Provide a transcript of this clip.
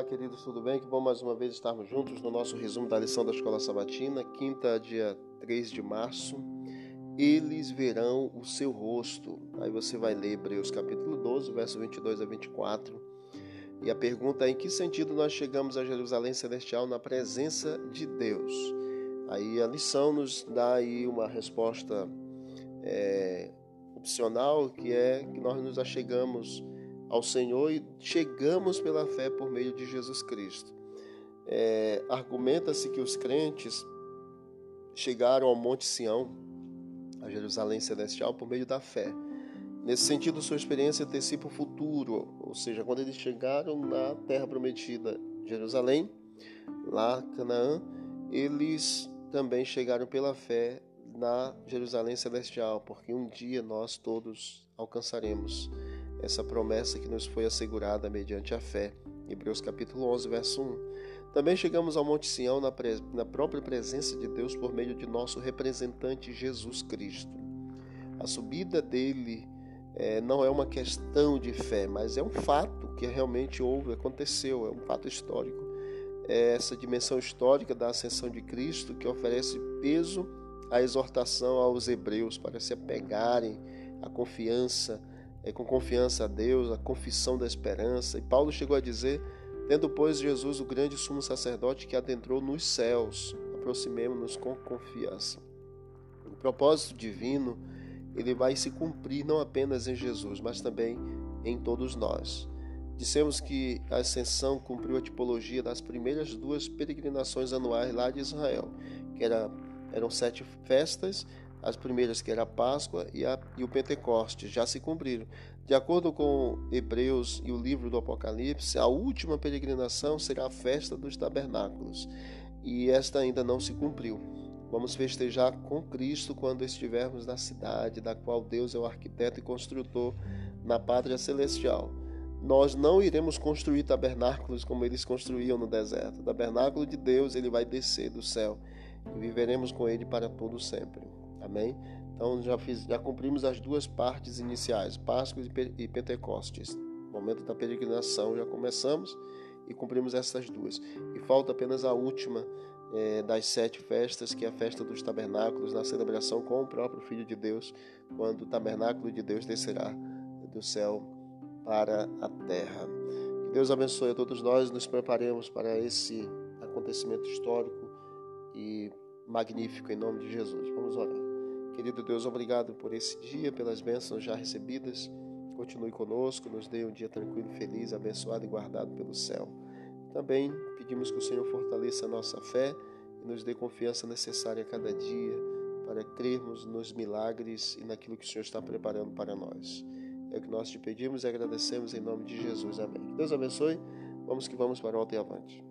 Olá, queridos, tudo bem? Que bom mais uma vez estarmos juntos no nosso resumo da lição da Escola Sabatina, quinta, dia 3 de março. Eles verão o seu rosto. Aí você vai ler Hebreus capítulo 12, verso 22 a 24. E a pergunta é: em que sentido nós chegamos a Jerusalém Celestial na presença de Deus? Aí a lição nos dá aí uma resposta é, opcional, que é que nós nos achegamos ao Senhor e chegamos pela fé por meio de Jesus Cristo. É, Argumenta-se que os crentes chegaram ao Monte Sião, a Jerusalém Celestial, por meio da fé. Nesse sentido, sua experiência antecipa o futuro, ou seja, quando eles chegaram na terra prometida, Jerusalém, lá Canaã, eles também chegaram pela fé na Jerusalém Celestial, porque um dia nós todos alcançaremos essa promessa que nos foi assegurada mediante a fé. Hebreus capítulo 11, verso 1. Também chegamos ao Monte Sião na, na própria presença de Deus por meio de nosso representante Jesus Cristo. A subida dele é, não é uma questão de fé, mas é um fato que realmente houve, aconteceu, é um fato histórico. É essa dimensão histórica da ascensão de Cristo que oferece peso à exortação aos hebreus para se apegarem à confiança é, com confiança a Deus, a confissão da esperança. E Paulo chegou a dizer: Tendo, pois, Jesus o grande sumo sacerdote que adentrou nos céus, aproximemo-nos com confiança. O propósito divino ele vai se cumprir não apenas em Jesus, mas também em todos nós. Dissemos que a ascensão cumpriu a tipologia das primeiras duas peregrinações anuais lá de Israel, que era, eram sete festas as primeiras, que era a Páscoa e, a, e o Pentecostes, já se cumpriram. De acordo com Hebreus e o livro do Apocalipse, a última peregrinação será a festa dos tabernáculos, e esta ainda não se cumpriu. Vamos festejar com Cristo quando estivermos na cidade da qual Deus é o arquiteto e construtor na pátria celestial. Nós não iremos construir tabernáculos como eles construíam no deserto. O tabernáculo de Deus, ele vai descer do céu e viveremos com ele para todo sempre. Amém? Então já, fiz, já cumprimos as duas partes iniciais, Páscoa e Pentecostes. Momento da peregrinação já começamos e cumprimos essas duas. E falta apenas a última é, das sete festas, que é a festa dos tabernáculos, na celebração com o próprio Filho de Deus, quando o tabernáculo de Deus descerá do céu para a terra. Que Deus abençoe a todos nós, nos preparemos para esse acontecimento histórico e magnífico em nome de Jesus. Vamos orar. Querido Deus, obrigado por esse dia, pelas bênçãos já recebidas. Continue conosco, nos dê um dia tranquilo, feliz, abençoado e guardado pelo céu. Também pedimos que o Senhor fortaleça a nossa fé e nos dê confiança necessária a cada dia para crermos nos milagres e naquilo que o Senhor está preparando para nós. É o que nós te pedimos e agradecemos em nome de Jesus. Amém. Deus abençoe. Vamos que vamos para o alto e avante.